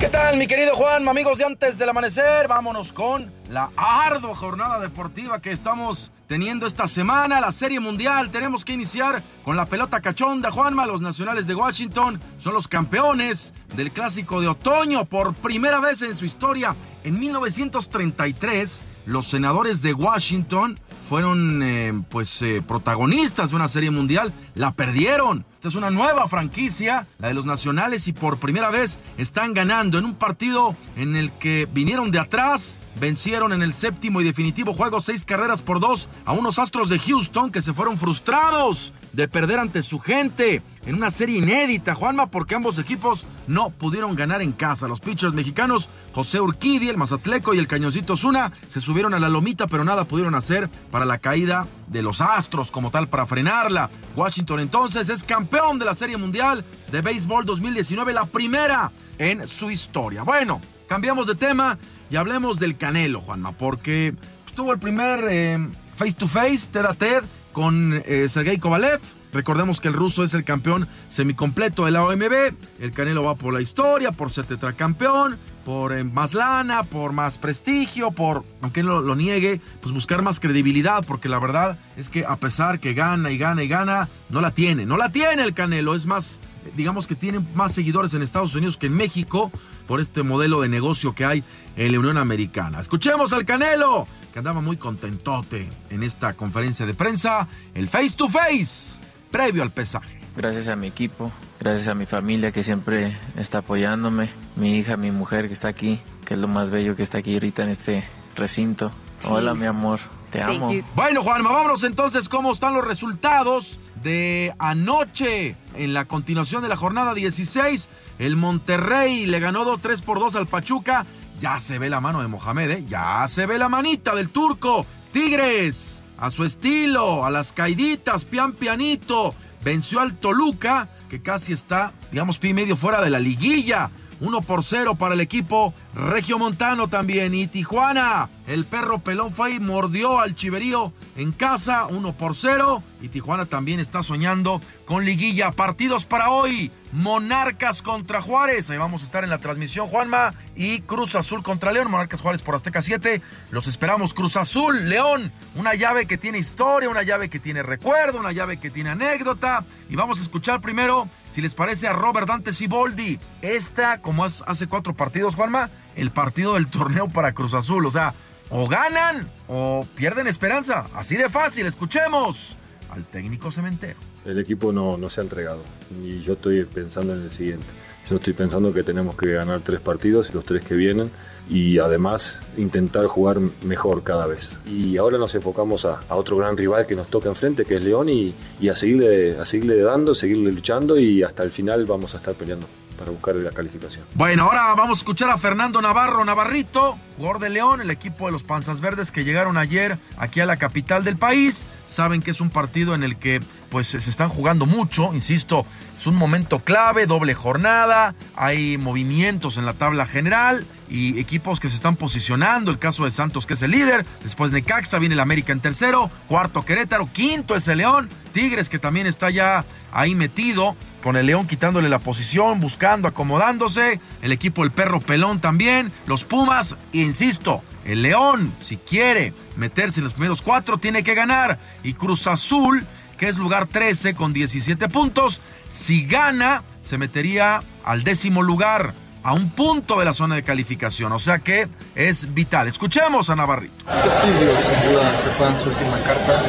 ¿Qué tal, mi querido Juan, amigos de antes del amanecer? Vámonos con la ardua jornada deportiva que estamos teniendo esta semana, la Serie Mundial. Tenemos que iniciar con la pelota cachonda, Juanma. Los nacionales de Washington son los campeones del clásico de otoño por primera vez en su historia. En 1933, los senadores de Washington fueron eh, pues eh, protagonistas de una serie mundial, la perdieron. Esta es una nueva franquicia, la de los nacionales, y por primera vez están ganando en un partido en el que vinieron de atrás, vencieron en el séptimo y definitivo juego seis carreras por dos a unos astros de Houston que se fueron frustrados de perder ante su gente en una serie inédita, Juanma, porque ambos equipos no pudieron ganar en casa. Los pitchers mexicanos, José Urquidi, el Mazatleco y el Cañoncito Zuna, se subieron a la lomita, pero nada pudieron hacer para la caída de los Astros como tal para frenarla. Washington entonces es campeón de la Serie Mundial de Béisbol 2019, la primera en su historia. Bueno, cambiamos de tema y hablemos del Canelo, Juanma, porque tuvo el primer eh, face to face, TED a TED, con eh, Sergei Kovalev. Recordemos que el ruso es el campeón semicompleto de la OMB. El Canelo va por la historia, por ser tetracampeón, por eh, más lana, por más prestigio, por, aunque lo, lo niegue, pues buscar más credibilidad, porque la verdad es que a pesar que gana y gana y gana, no la tiene. No la tiene el Canelo. Es más, digamos que tiene más seguidores en Estados Unidos que en México por este modelo de negocio que hay en la Unión Americana. Escuchemos al Canelo, que andaba muy contentote en esta conferencia de prensa, el face to face, previo al pesaje. Gracias a mi equipo, gracias a mi familia que siempre está apoyándome, mi hija, mi mujer que está aquí, que es lo más bello que está aquí ahorita en este recinto. Sí. Hola, mi amor. Te amo. Bueno, Juanma, vámonos entonces cómo están los resultados de anoche en la continuación de la jornada 16. El Monterrey le ganó 2-3 por 2 al Pachuca. Ya se ve la mano de Mohamed, ¿eh? ya se ve la manita del turco. Tigres, a su estilo, a las caiditas, pian pianito. Venció al Toluca, que casi está, digamos, pi medio fuera de la liguilla. 1 por 0 para el equipo regiomontano también. Y Tijuana, el perro pelón fue mordió al Chiverío en casa, 1 por 0. Y Tijuana también está soñando con liguilla. Partidos para hoy. Monarcas contra Juárez. Ahí vamos a estar en la transmisión, Juanma. Y Cruz Azul contra León. Monarcas Juárez por Azteca 7. Los esperamos. Cruz Azul, León. Una llave que tiene historia, una llave que tiene recuerdo, una llave que tiene anécdota. Y vamos a escuchar primero, si les parece, a Robert Dante Siboldi. Esta, como hace cuatro partidos, Juanma, el partido del torneo para Cruz Azul. O sea, o ganan o pierden esperanza. Así de fácil. Escuchemos al técnico cementero. El equipo no, no se ha entregado y yo estoy pensando en el siguiente. Yo estoy pensando que tenemos que ganar tres partidos, los tres que vienen, y además intentar jugar mejor cada vez. Y ahora nos enfocamos a, a otro gran rival que nos toca enfrente, que es León, y, y a, seguirle, a seguirle dando, seguirle luchando y hasta el final vamos a estar peleando para buscar la calificación. Bueno, ahora vamos a escuchar a Fernando Navarro Navarrito, jugador de León, el equipo de los Panzas Verdes que llegaron ayer aquí a la capital del país. Saben que es un partido en el que pues se están jugando mucho, insisto, es un momento clave, doble jornada, hay movimientos en la tabla general y equipos que se están posicionando, el caso de Santos que es el líder, después Necaxa viene el América en tercero, cuarto Querétaro, quinto es el León, Tigres que también está ya ahí metido, con el León quitándole la posición, buscando, acomodándose, el equipo El Perro Pelón también, los Pumas, insisto, el León, si quiere meterse en los primeros cuatro, tiene que ganar, y Cruz Azul, que es lugar 13 con 17 puntos, si gana, se metería al décimo lugar a un punto de la zona de calificación, o sea que es vital. Escuchemos a Navarrito. Sí, digo, sin duda se fue en su última carta,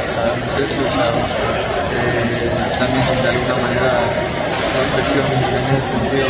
eh, también de alguna en ese sentido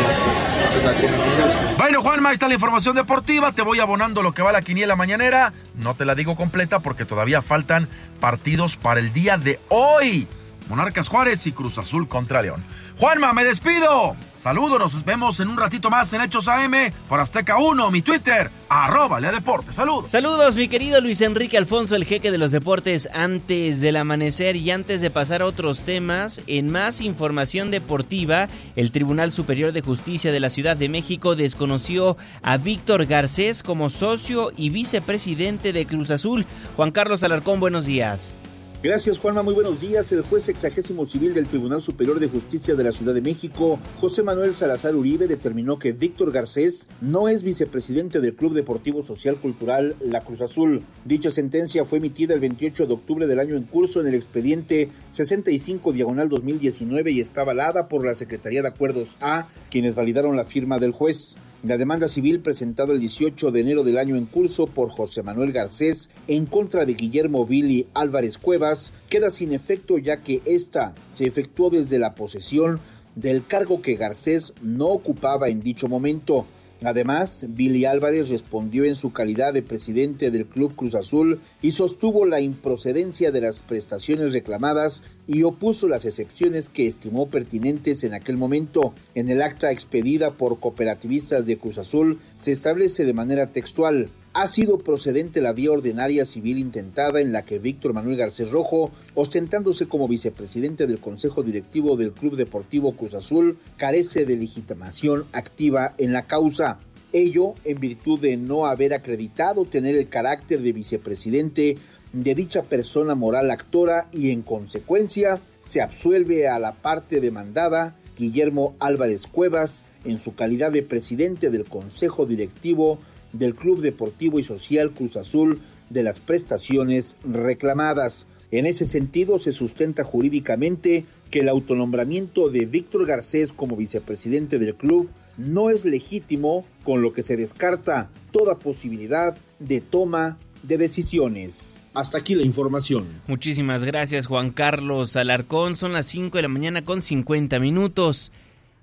pues, la tienen ellos. Bueno, Juanma, está la información deportiva, te voy abonando lo que va la quiniela mañanera, no te la digo completa porque todavía faltan partidos para el día de hoy. Monarcas Juárez y Cruz Azul contra León. Juanma, me despido. Saludos, nos vemos en un ratito más en Hechos AM por Azteca 1, mi Twitter, arroba Lea Deportes. Saludos. Saludos, mi querido Luis Enrique Alfonso, el jeque de los deportes, antes del amanecer y antes de pasar a otros temas, en más información deportiva, el Tribunal Superior de Justicia de la Ciudad de México desconoció a Víctor Garcés como socio y vicepresidente de Cruz Azul. Juan Carlos Alarcón, buenos días. Gracias, Juanma. Muy buenos días. El juez sexagésimo civil del Tribunal Superior de Justicia de la Ciudad de México, José Manuel Salazar Uribe, determinó que Víctor Garcés no es vicepresidente del Club Deportivo Social Cultural La Cruz Azul. Dicha sentencia fue emitida el 28 de octubre del año en curso en el expediente 65 diagonal 2019 y está avalada por la Secretaría de Acuerdos A, quienes validaron la firma del juez. La demanda civil presentada el 18 de enero del año en curso por José Manuel Garcés en contra de Guillermo Billy Álvarez Cuevas queda sin efecto ya que ésta se efectuó desde la posesión del cargo que Garcés no ocupaba en dicho momento. Además, Billy Álvarez respondió en su calidad de presidente del Club Cruz Azul y sostuvo la improcedencia de las prestaciones reclamadas y opuso las excepciones que estimó pertinentes en aquel momento. En el acta expedida por cooperativistas de Cruz Azul se establece de manera textual ha sido procedente la vía ordinaria civil intentada en la que Víctor Manuel Garcés Rojo, ostentándose como vicepresidente del Consejo Directivo del Club Deportivo Cruz Azul, carece de legitimación activa en la causa. Ello en virtud de no haber acreditado tener el carácter de vicepresidente de dicha persona moral actora y en consecuencia se absuelve a la parte demandada Guillermo Álvarez Cuevas en su calidad de presidente del Consejo Directivo del Club Deportivo y Social Cruz Azul de las prestaciones reclamadas. En ese sentido, se sustenta jurídicamente que el autonombramiento de Víctor Garcés como vicepresidente del club no es legítimo, con lo que se descarta toda posibilidad de toma de decisiones. Hasta aquí la información. Muchísimas gracias Juan Carlos Alarcón. Son las 5 de la mañana con 50 minutos.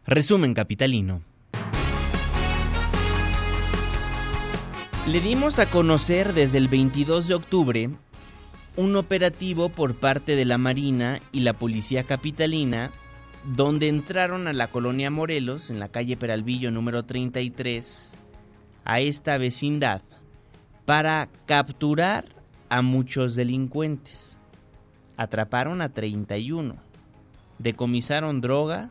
Resumen capitalino. Le dimos a conocer desde el 22 de octubre un operativo por parte de la Marina y la Policía Capitalina donde entraron a la colonia Morelos, en la calle Peralvillo número 33, a esta vecindad, para capturar a muchos delincuentes. Atraparon a 31, decomisaron droga,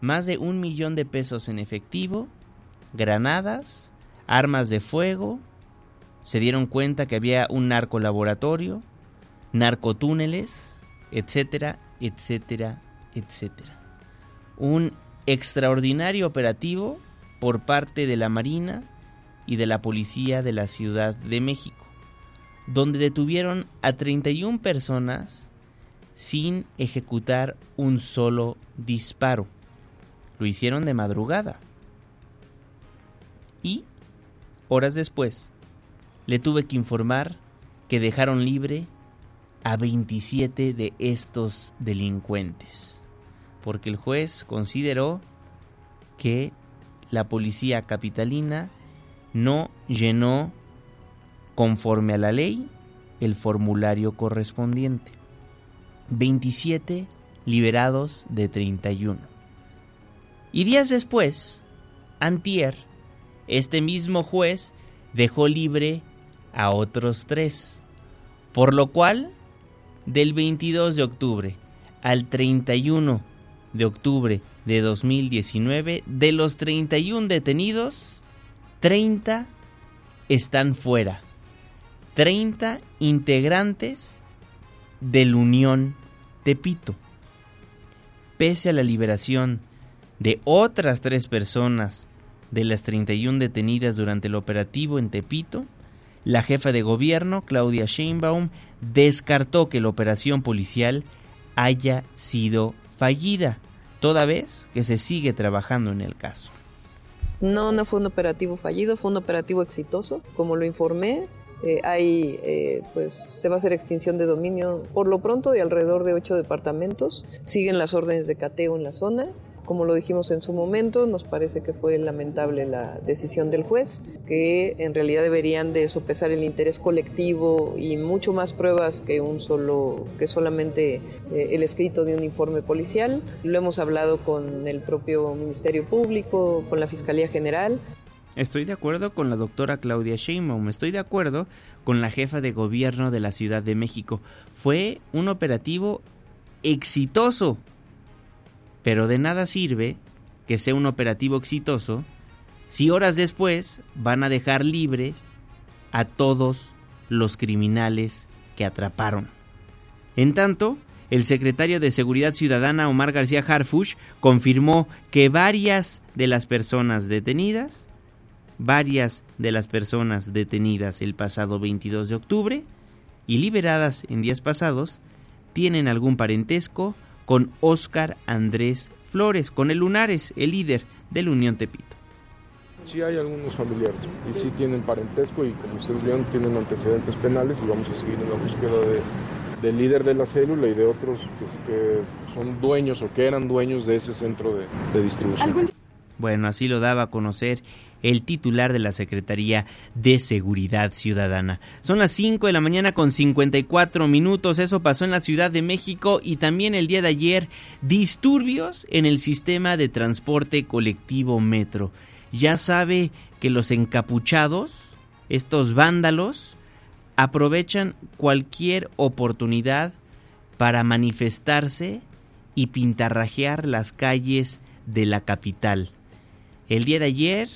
más de un millón de pesos en efectivo, granadas, armas de fuego, se dieron cuenta que había un narcolaboratorio, narcotúneles, etcétera, etcétera, etcétera. Un extraordinario operativo por parte de la Marina y de la Policía de la Ciudad de México, donde detuvieron a 31 personas sin ejecutar un solo disparo. Lo hicieron de madrugada. Y Horas después, le tuve que informar que dejaron libre a 27 de estos delincuentes, porque el juez consideró que la policía capitalina no llenó conforme a la ley el formulario correspondiente. 27 liberados de 31. Y días después, Antier este mismo juez dejó libre a otros tres, por lo cual del 22 de octubre al 31 de octubre de 2019, de los 31 detenidos, 30 están fuera. 30 integrantes del Unión Tepito. Pese a la liberación de otras tres personas de las 31 detenidas durante el operativo en Tepito, la jefa de gobierno, Claudia Sheinbaum, descartó que la operación policial haya sido fallida, toda vez que se sigue trabajando en el caso. No, no fue un operativo fallido, fue un operativo exitoso, como lo informé. Eh, hay, eh, pues, se va a hacer extinción de dominio por lo pronto de alrededor de ocho departamentos. Siguen las órdenes de cateo en la zona. Como lo dijimos en su momento, nos parece que fue lamentable la decisión del juez, que en realidad deberían de sopesar el interés colectivo y mucho más pruebas que un solo, que solamente eh, el escrito de un informe policial. Lo hemos hablado con el propio Ministerio Público, con la Fiscalía General. Estoy de acuerdo con la doctora Claudia Sheinbaum, estoy de acuerdo con la jefa de gobierno de la Ciudad de México. Fue un operativo exitoso pero de nada sirve que sea un operativo exitoso si horas después van a dejar libres a todos los criminales que atraparon. En tanto, el secretario de Seguridad Ciudadana Omar García Harfush confirmó que varias de las personas detenidas, varias de las personas detenidas el pasado 22 de octubre y liberadas en días pasados, tienen algún parentesco con Óscar Andrés Flores, con el Lunares, el líder de la Unión Tepito. Sí hay algunos familiares y sí tienen parentesco y como ustedes vieron tienen antecedentes penales y vamos a seguir en la búsqueda de, del líder de la célula y de otros pues, que son dueños o que eran dueños de ese centro de, de distribución. Bueno, así lo daba a conocer el titular de la Secretaría de Seguridad Ciudadana. Son las 5 de la mañana con 54 minutos. Eso pasó en la Ciudad de México y también el día de ayer disturbios en el sistema de transporte colectivo metro. Ya sabe que los encapuchados, estos vándalos, aprovechan cualquier oportunidad para manifestarse y pintarrajear las calles de la capital. El día de ayer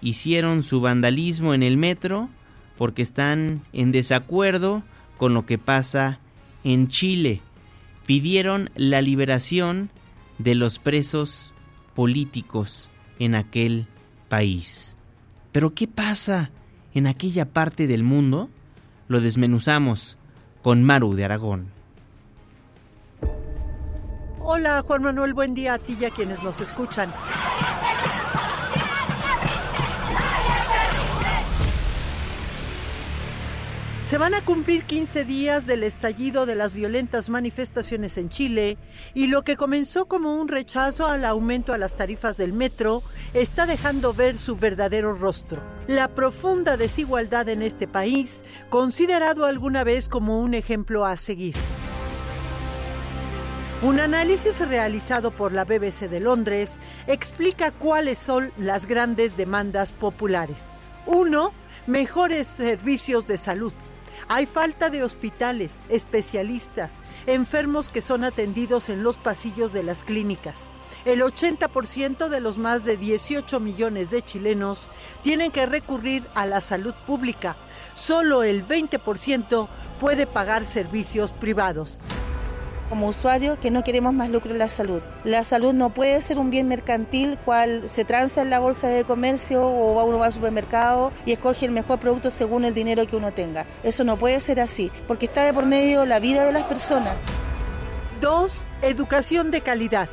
hicieron su vandalismo en el metro porque están en desacuerdo con lo que pasa en Chile. Pidieron la liberación de los presos políticos en aquel país. Pero ¿qué pasa en aquella parte del mundo? Lo desmenuzamos con Maru de Aragón. Hola Juan Manuel, buen día a ti y a quienes nos escuchan. Se van a cumplir 15 días del estallido de las violentas manifestaciones en Chile y lo que comenzó como un rechazo al aumento a las tarifas del metro está dejando ver su verdadero rostro. La profunda desigualdad en este país, considerado alguna vez como un ejemplo a seguir. Un análisis realizado por la BBC de Londres explica cuáles son las grandes demandas populares. Uno, mejores servicios de salud. Hay falta de hospitales, especialistas, enfermos que son atendidos en los pasillos de las clínicas. El 80% de los más de 18 millones de chilenos tienen que recurrir a la salud pública. Solo el 20% puede pagar servicios privados como usuario que no queremos más lucro en la salud. La salud no puede ser un bien mercantil cual se transa en la bolsa de comercio o uno va al supermercado y escoge el mejor producto según el dinero que uno tenga. Eso no puede ser así, porque está de por medio la vida de las personas. Dos, educación de calidad.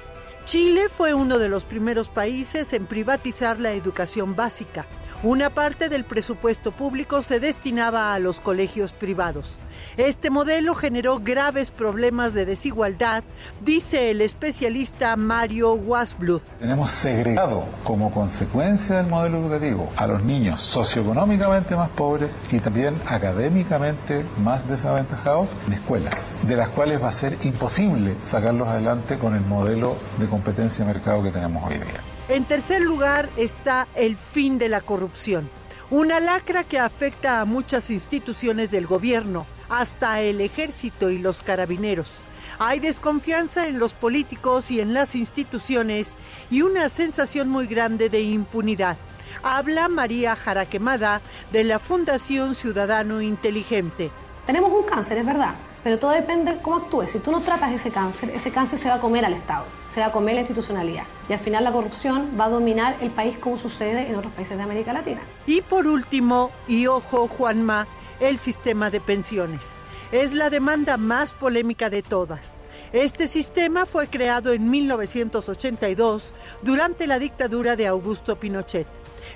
Chile fue uno de los primeros países en privatizar la educación básica. Una parte del presupuesto público se destinaba a los colegios privados. Este modelo generó graves problemas de desigualdad, dice el especialista Mario Wasbluth. Tenemos segregado como consecuencia del modelo educativo a los niños socioeconómicamente más pobres y también académicamente más desaventajados en escuelas, de las cuales va a ser imposible sacarlos adelante con el modelo de competencia de mercado que tenemos hoy día. En tercer lugar está el fin de la corrupción, una lacra que afecta a muchas instituciones del gobierno, hasta el ejército y los carabineros. Hay desconfianza en los políticos y en las instituciones y una sensación muy grande de impunidad. Habla María Jaraquemada de la Fundación Ciudadano Inteligente. Tenemos un cáncer, es verdad, pero todo depende de cómo actúes. Si tú no tratas ese cáncer, ese cáncer se va a comer al Estado, se va a comer la institucionalidad. Y al final la corrupción va a dominar el país como sucede en otros países de América Latina. Y por último, y ojo Juanma, el sistema de pensiones. Es la demanda más polémica de todas. Este sistema fue creado en 1982 durante la dictadura de Augusto Pinochet.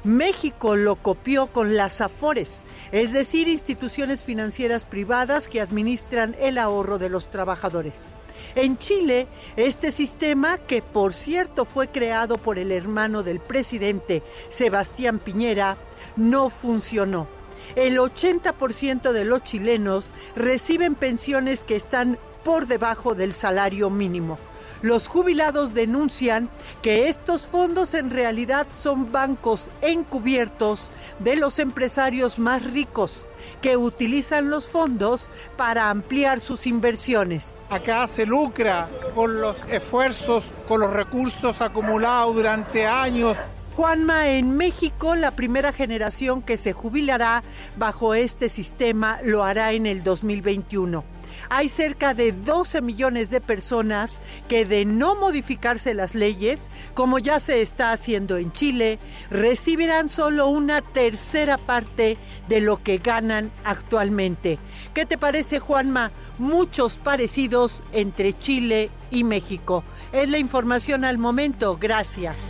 México lo copió con las AFORES, es decir, instituciones financieras privadas que administran el ahorro de los trabajadores. En Chile, este sistema, que por cierto fue creado por el hermano del presidente, Sebastián Piñera, no funcionó. El 80% de los chilenos reciben pensiones que están por debajo del salario mínimo. Los jubilados denuncian que estos fondos en realidad son bancos encubiertos de los empresarios más ricos que utilizan los fondos para ampliar sus inversiones. Acá se lucra con los esfuerzos, con los recursos acumulados durante años Juanma, en México la primera generación que se jubilará bajo este sistema lo hará en el 2021. Hay cerca de 12 millones de personas que de no modificarse las leyes, como ya se está haciendo en Chile, recibirán solo una tercera parte de lo que ganan actualmente. ¿Qué te parece, Juanma? Muchos parecidos entre Chile y México. Es la información al momento. Gracias.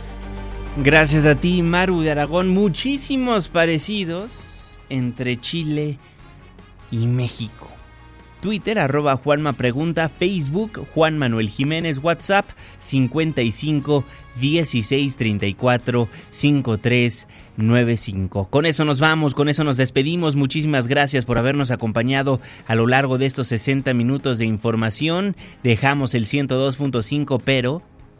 Gracias a ti, Maru de Aragón. Muchísimos parecidos entre Chile y México. Twitter, arroba Juanma Facebook, Juan Manuel Jiménez, WhatsApp, 55 16 34 53 95. Con eso nos vamos, con eso nos despedimos. Muchísimas gracias por habernos acompañado a lo largo de estos 60 minutos de información. Dejamos el 102.5, pero